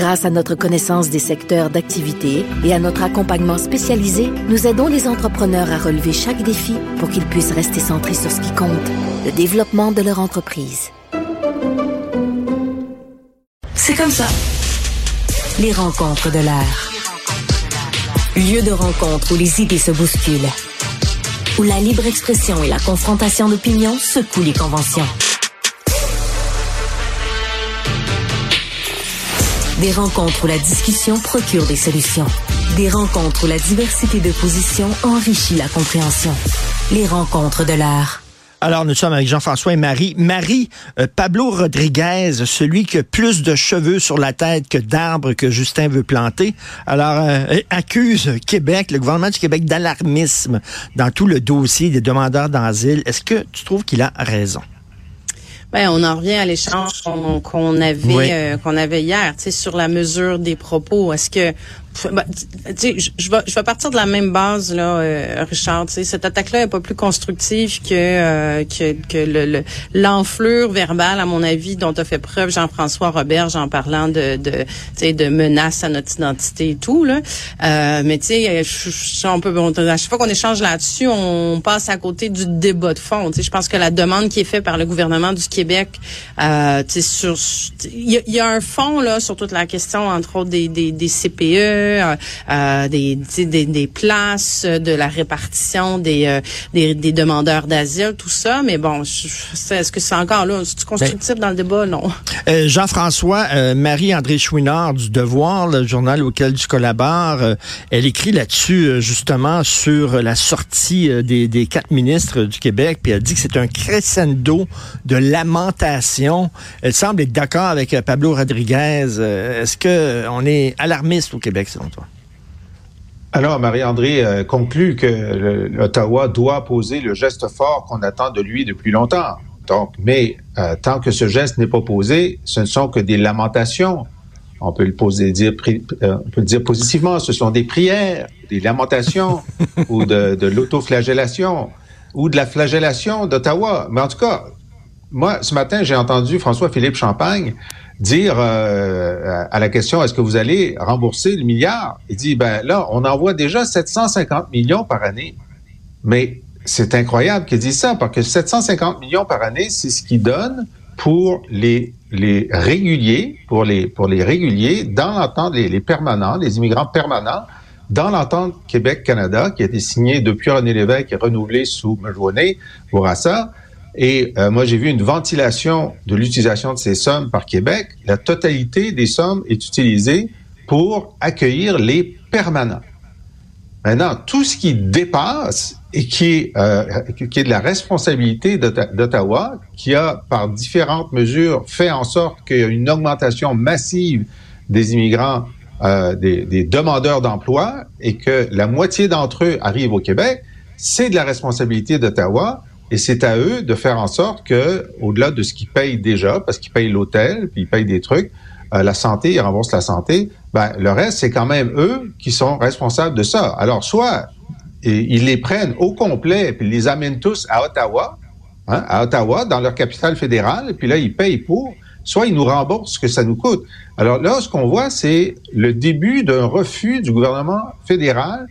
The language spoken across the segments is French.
Grâce à notre connaissance des secteurs d'activité et à notre accompagnement spécialisé, nous aidons les entrepreneurs à relever chaque défi pour qu'ils puissent rester centrés sur ce qui compte, le développement de leur entreprise. C'est comme ça. Les rencontres de l'air. Lieu de rencontre où les idées se bousculent. Où la libre expression et la confrontation d'opinions secouent les conventions. Des rencontres où la discussion procure des solutions. Des rencontres où la diversité de positions enrichit la compréhension. Les rencontres de l'art. Alors, nous sommes avec Jean-François et Marie. Marie, euh, Pablo Rodriguez, celui qui a plus de cheveux sur la tête que d'arbres que Justin veut planter, alors euh, accuse Québec, le gouvernement du Québec, d'alarmisme dans tout le dossier des demandeurs d'asile. Est-ce que tu trouves qu'il a raison? Ben, on en revient à l'échange qu'on avait euh, qu'on avait hier, tu sais, sur la mesure des propos. Est-ce que bah, je, vais, je vais partir de la même base là, euh, Richard. Cette attaque-là est pas plus constructive que euh, que, que le, l'enflure verbale, à mon avis, dont a fait preuve Jean-François Robert en parlant de de, de menaces à notre identité et tout là. Euh, mais tu sais, on peut à chaque fois qu'on échange là-dessus, on passe à côté du débat de fond. Je pense que la demande qui est faite par le gouvernement du Québec, euh, il y, a un fond là sur toute la question entre autres des, des CPE euh, euh, des, des, des, places, de la répartition des, euh, des, des, demandeurs d'asile, tout ça. Mais bon, est-ce que c'est encore là, c'est constructif ben, dans le débat? Non. Jean-François, Marie-André Chouinard du Devoir, le journal auquel tu collabores, elle écrit là-dessus justement sur la sortie des, des quatre ministres du Québec, puis elle dit que c'est un crescendo de lamentation. Elle semble être d'accord avec Pablo Rodriguez. Est-ce que on est alarmiste au Québec? Alors, Marie-André euh, conclut que l'Ottawa doit poser le geste fort qu'on attend de lui depuis longtemps. Donc, mais euh, tant que ce geste n'est pas posé, ce ne sont que des lamentations. On peut le poser, dire, euh, on peut le dire positivement, ce sont des prières, des lamentations ou de, de l'autoflagellation ou de la flagellation d'Ottawa. Mais en tout cas, moi, ce matin, j'ai entendu François-Philippe Champagne dire euh, à la question est-ce que vous allez rembourser le milliard? Il dit ben là on envoie déjà 750 millions par année. Mais c'est incroyable qu'il dise ça parce que 750 millions par année, c'est ce qu'il donne pour les les réguliers, pour les pour les réguliers dans l'entente les, les permanents, les immigrants permanents dans l'entente Québec-Canada qui a été signée depuis René Lévesque et renouvelée sous Majoinet Bourassa. Et euh, moi, j'ai vu une ventilation de l'utilisation de ces sommes par Québec. La totalité des sommes est utilisée pour accueillir les permanents. Maintenant, tout ce qui dépasse et qui est, euh, qui est de la responsabilité d'Ottawa, qui a par différentes mesures fait en sorte qu'il y a une augmentation massive des immigrants, euh, des, des demandeurs d'emploi, et que la moitié d'entre eux arrivent au Québec, c'est de la responsabilité d'Ottawa. Et c'est à eux de faire en sorte que, au-delà de ce qu'ils payent déjà, parce qu'ils payent l'hôtel, puis ils payent des trucs, euh, la santé, ils remboursent la santé, ben, le reste, c'est quand même eux qui sont responsables de ça. Alors, soit ils les prennent au complet, puis ils les amènent tous à Ottawa, hein, à Ottawa, dans leur capitale fédérale, puis là, ils payent pour, soit ils nous remboursent ce que ça nous coûte. Alors là, ce qu'on voit, c'est le début d'un refus du gouvernement fédéral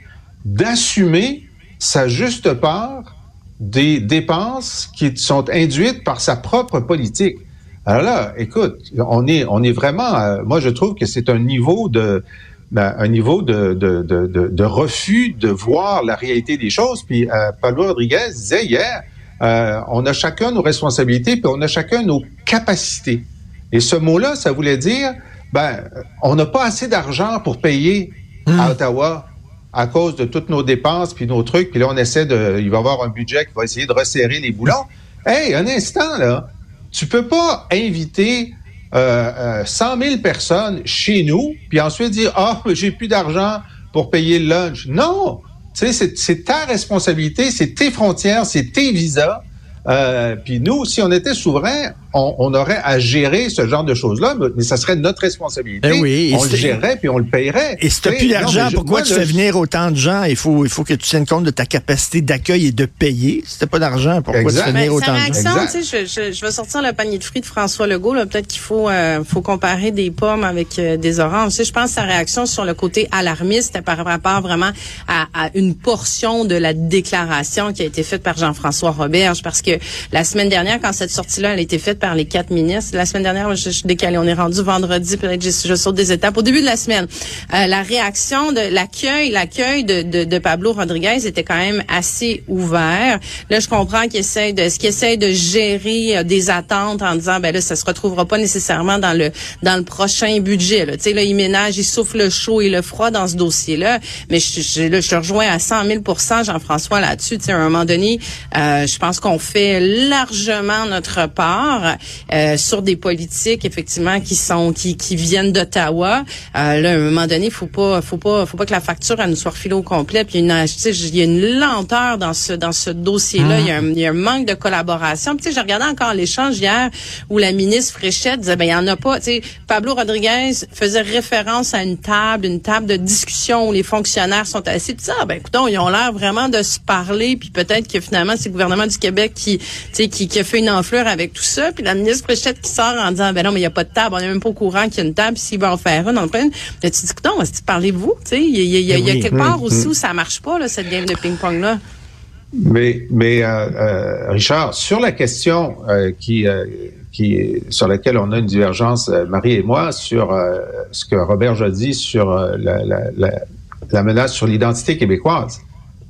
d'assumer sa juste part des dépenses qui sont induites par sa propre politique. Alors là, écoute, on est, on est vraiment, euh, moi je trouve que c'est un niveau de, ben, un niveau de, de, de, de, refus de voir la réalité des choses. Puis euh, Pablo Rodriguez disait hier, euh, on a chacun nos responsabilités, puis on a chacun nos capacités. Et ce mot-là, ça voulait dire, ben, on n'a pas assez d'argent pour payer à hmm. Ottawa à cause de toutes nos dépenses puis nos trucs. Puis là, on essaie de, il va y avoir un budget qui va essayer de resserrer les boulons. Hey, un instant là, tu peux pas inviter euh, 100 euh, 000 personnes chez nous puis ensuite dire ah oh, j'ai plus d'argent pour payer le lunch. Non! Tu sais, c'est ta responsabilité, c'est tes frontières, c'est tes visas. Euh, puis nous, si on était souverain, on, on, aurait à gérer ce genre de choses-là, mais, ça serait notre responsabilité. Ben oui, on le gérerait puis on le payerait. Et si tu plus d'argent, pourquoi tu fais venir autant de gens? Il faut, il faut que tu tiennes compte de ta capacité d'accueil et de payer. Si tu pas d'argent, pourquoi tu fais venir autant de gens? Tu sais, je, je, vais sortir le panier de fruits de François Legault. Peut-être qu'il faut, euh, faut comparer des pommes avec euh, des oranges. Tu sais, je pense que sa réaction sur le côté alarmiste par rapport vraiment à, à, une portion de la déclaration qui a été faite par Jean-François Roberge. Parce que la semaine dernière, quand cette sortie-là a été faite par les quatre ministres, la semaine dernière, je, suis décalée, on est rendu vendredi, peut-être je, je saute des étapes. Au début de la semaine, euh, la réaction de l'accueil, l'accueil de, de, de, Pablo Rodriguez était quand même assez ouvert. Là, je comprends qu'il essaie de, ce qu'il essaie de gérer euh, des attentes en disant, ben là, ça se retrouvera pas nécessairement dans le dans le prochain budget. Là, tu sais, là, il ménage, il souffle le chaud et le froid dans ce dossier-là. Mais je, je, je rejoins à 100 000 Jean-François là-dessus. Tu sais, à un moment donné, euh, je pense qu'on fait largement notre part euh, sur des politiques effectivement qui sont qui, qui viennent d'Ottawa. Euh, là, à un moment donné, faut pas faut pas faut pas que la facture elle nous soit refilée au complet. Puis il y a une il y a une lenteur dans ce dans ce dossier-là. Il, y a un, il y a un manque de collaboration. Puis, tu sais, j'ai regardé encore l'échange hier où la ministre Fréchette disait ben il y en a pas. Tu sais, Pablo Rodriguez faisait référence à une table, une table de discussion où les fonctionnaires sont assis. Puis ça, ben écoutons, ils ont l'air vraiment de se parler. Puis peut-être que finalement c'est le gouvernement du Québec qui qui, qui a fait une enflure avec tout ça. Puis la ministre Fréchette qui sort en disant, ben non, mais il n'y a pas de table, on n'est même pas au courant qu'il y a une table, s'il va en faire une, on prenne. Mais tu dis, non, parlez-vous, tu sais, il y, y, y, a quelque part aussi où ça marche pas, là, cette game de ping-pong-là. Mais, mais euh, euh, Richard, sur la question euh, qui, qui, sur laquelle on a une divergence, Marie et moi, sur ce que Robert a dit sur la, la, la, la menace sur l'identité québécoise.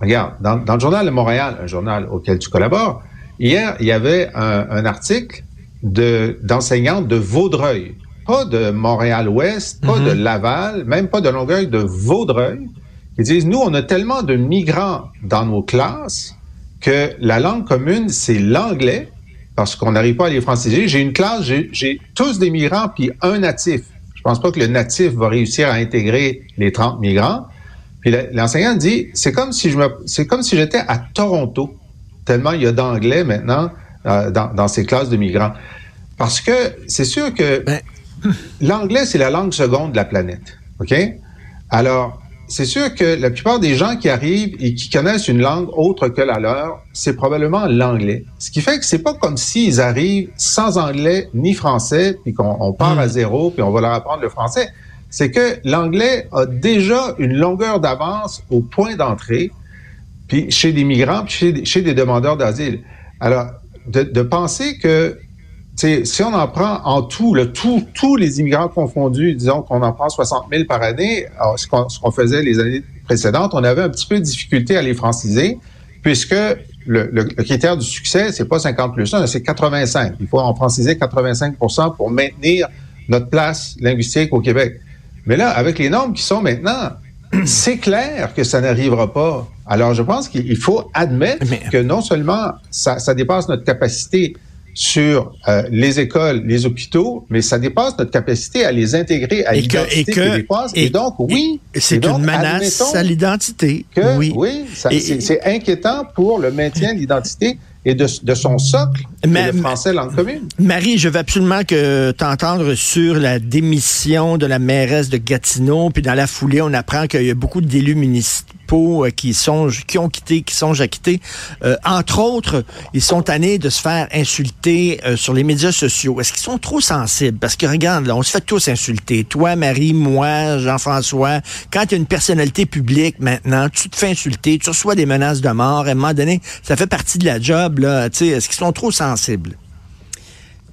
Regarde, dans, dans, le journal de Montréal, un journal auquel tu collabores, Hier, il y avait un, un article d'enseignants de, Vaudreuil, pas de Montréal-Ouest, pas de mhm. Laval, même pas de Longueuil, de Vaudreuil, qui disent, nous, on a tellement de migrants dans nos classes que la langue commune, c'est l'anglais, parce qu'on n'arrive pas à les franciser. J'ai une classe, j'ai tous des migrants, puis un natif. Je pense pas que le natif va réussir à intégrer les 30 migrants. Puis l'enseignant dit, c'est comme si je me, c'est comme si j'étais à Toronto tellement il y a d'anglais maintenant euh, dans, ces classes de migrants. Parce que c'est sûr que ben. l'anglais, c'est la langue seconde de la planète. OK? Alors, c'est sûr que la plupart des gens qui arrivent et qui connaissent une langue autre que la leur, c'est probablement l'anglais. Ce qui fait que c'est pas comme s'ils arrivent sans anglais ni français, puis qu'on part à hmm. zéro, puis on va leur apprendre le français. C'est que l'anglais a déjà une longueur d'avance au point d'entrée puis chez des migrants, puis chez, chez des demandeurs d'asile. Alors, de, penser que si on en prend en tout, le tout, tous les immigrants confondus, disons qu'on en prend 60 000 par année, ce qu'on faisait les années précédentes, on avait un petit peu de difficulté à les franciser, puisque le, le, critère du succès, c'est pas 50 plus 1, c'est 85. Il faut en franciser 85 pour maintenir notre place linguistique au Québec. Mais là, avec les normes qui sont maintenant, c'est clair que ça n'arrivera pas. Alors, je pense qu'il faut admettre que non seulement ça, ça dépasse notre capacité sur euh, les écoles, les hôpitaux, mais ça dépasse notre capacité à les intégrer à l'identité québécoise. Et, donc, oui, c'est une menace à l'identité. Oui, oui c'est inquiétant pour le maintien de l'identité et de, de, son socle, le français langue commune. Marie, je veux absolument que t'entendre sur la démission de la mairesse de Gatineau, puis dans la foulée, on apprend qu'il y a beaucoup d'élus municipaux euh, qui songent, qui ont quitté, qui songent à quitter. Euh, entre autres, ils sont tannés de se faire insulter euh, sur les médias sociaux. Est-ce qu'ils sont trop sensibles? Parce que regarde, là, on se fait tous insulter. Toi, Marie, moi, Jean-François. Quand tu es une personnalité publique maintenant, tu te fais insulter, tu reçois des menaces de mort. À un moment donné, ça fait partie de la job. Là. Est-ce qu'ils sont trop sensibles?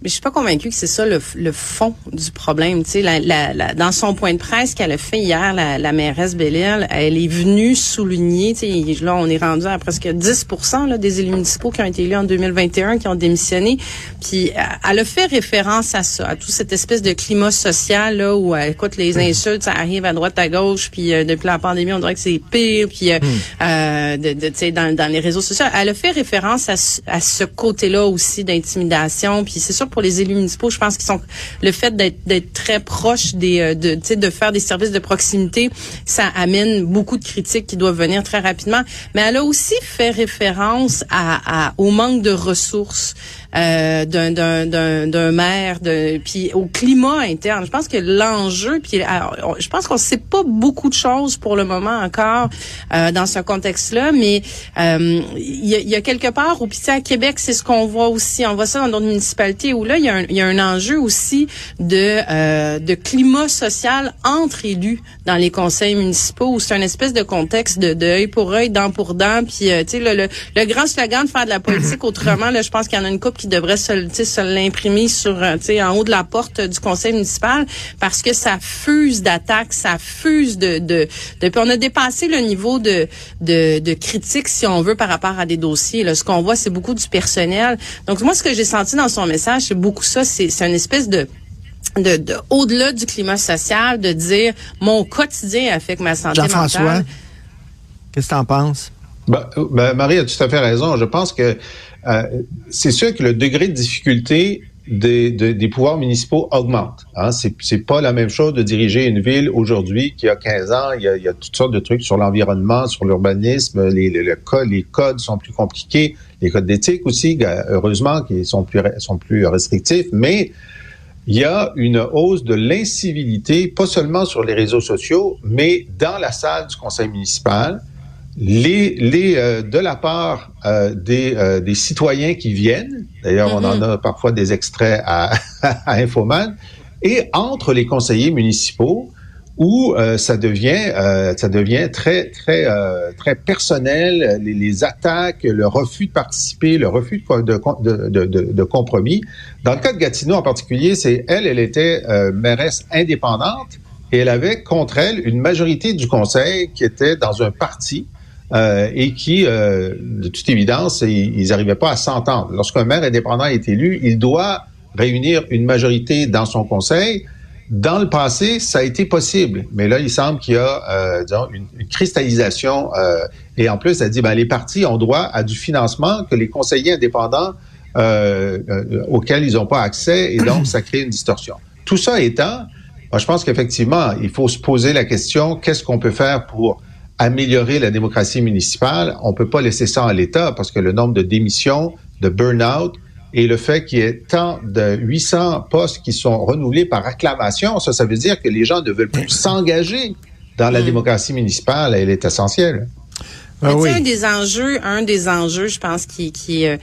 Mais je suis pas convaincue que c'est ça le, le, fond du problème. Tu sais, la, la, dans son point de presse qu'elle a fait hier, la, la mairesse Bellil, elle est venue souligner. Tu sais, là, on est rendu à presque 10% là, des élus municipaux qui ont été élus en 2021, qui ont démissionné. Puis, elle a fait référence à ça, à toute cette espèce de climat social là où, euh, écoute, les insultes, ça arrive à droite, à gauche. Puis, euh, depuis la pandémie, on dirait que c'est pire. Puis, euh, hmm. euh de, de, tu sais, dans, dans les réseaux sociaux, elle a fait référence à, à ce côté-là aussi d'intimidation. Puis, c'est sûr pour les élus municipaux. Je pense qu'ils sont le fait d'être très proche des euh, de de faire des services de proximité, ça amène beaucoup de critiques qui doivent venir très rapidement. Mais elle a aussi fait référence à, à au manque de ressources euh, d'un, d'un, maire, puis au climat interne. Je pense que l'enjeu, puis je pense qu'on sait pas beaucoup de choses pour le moment encore euh, dans ce contexte-là, mais euh, il y, a, y, a, quelque part où, puis à Québec, c'est ce qu'on voit aussi. On voit ça dans d'autres municipalités où là, il y, a un, y a un enjeu aussi de euh, de climat social entre élus dans les conseils municipaux où c'est un espèce de contexte de, de pour œil, dent pour dent, puis tu sais le, le, le, grand slogan de faire de la politique autrement. Là, je pense qu'il y en a une coupe qui devrait se, se l'imprimer sur, euh, en haut de la porte du conseil municipal parce que ça fuse d'attaques, ça fuse de, de, de, puis on a dépassé le niveau de, de, de critique, si on veut, par rapport à des dossiers. Là, ce qu'on voit, c'est beaucoup du personnel. Donc, moi, ce que j'ai senti dans son message, c'est beaucoup ça, c'est, c'est une espèce de, de, de au-delà du climat social, de dire mon quotidien affecte ma santé Jean-François, qu'est-ce que tu en penses? Ben, ben, Marie a tout à fait raison. Je pense que euh, c'est sûr que le degré de difficulté des, des pouvoirs municipaux augmente. Hein. C'est pas la même chose de diriger une ville aujourd'hui qu'il y a 15 ans. Il y a, il y a toutes sortes de trucs sur l'environnement, sur l'urbanisme. Les, les, les, codes sont plus compliqués. Les codes d'éthique aussi, heureusement, qui sont plus, sont plus restrictifs. Mais il y a une hausse de l'incivilité, pas seulement sur les réseaux sociaux, mais dans la salle du conseil municipal les, les euh, de la part euh, des, euh, des citoyens qui viennent, d'ailleurs on en mm-hmm. a parfois des extraits à, à Infoman, et entre les conseillers municipaux où ça devient ça devient très très très personnel, les, les, attaques, le refus de participer, le refus de, de, de, de, de compromis. Dans le cas de Gatineau en particulier, c'est elle, elle était mairesse indépendante et elle avait contre elle une majorité du conseil qui était dans un parti euh, et qui, euh, de toute évidence, ils n'arrivaient pas à s'entendre. Lorsqu'un maire indépendant est élu, il doit réunir une majorité dans son conseil. Dans le passé, ça a été possible, mais là, il semble qu'il y a euh, une, cristallisation. Et en plus, ça dit ben, les partis ont droit à du financement que les conseillers indépendants auxquels ils n'ont pas accès, et donc ça crée une distorsion. Tout ça étant, je pense qu'effectivement, il faut se poser la question qu'est-ce qu'on peut faire pour améliorer la démocratie municipale, on peut pas laisser ça à l'État parce que le nombre de démissions, de burn-out et le fait qu'il y ait tant de 800 postes qui sont renouvelés par acclamation, ça, ça veut dire que les gens ne veulent plus s'engager dans la démocratie municipale. Elle est essentielle. Ah un des enjeux, un des enjeux, je pense, qui, qui euh,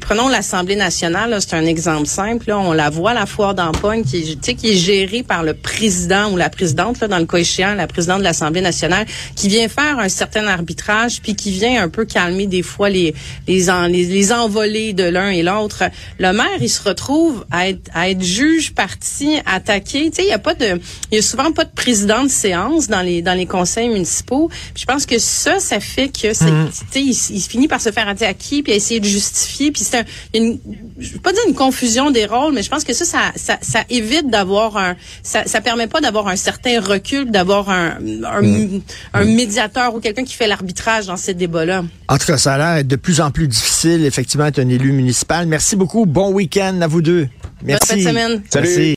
prenons l'Assemblée nationale, c'est un exemple simple. Là, on la voit, la foire d'empoigne, qui, qui est gérée par le président ou la présidente, là, dans le cas échéant, la présidente de l'Assemblée nationale, qui vient faire un certain arbitrage, puis qui vient un peu calmer des fois les les, les, envolées de l'un et l'autre. Le maire, il se retrouve à être, à être juge, parti, attaqué. Il y a pas de, il y a souvent pas de président de séance dans les dans les conseils municipaux. Puis je pense que ça, ça fait que c'est, mm. il, il, finit par se faire attaquer puis essayer de justifier. Puis c'est un, une, je veux pas dire une confusion des rôles, mais je pense que ça, ça, ça, ça évite d'avoir un, ça, ça permet pas d'avoir un certain recul, d'avoir un, un, mm. un médiateur ou quelqu'un qui fait l'arbitrage dans ces débats-là. En tout cas, ça a l'air de plus en plus difficile, effectivement, être un élu municipal. Merci beaucoup. Bon week-end à vous deux. Merci. Bonne semaine. Salut.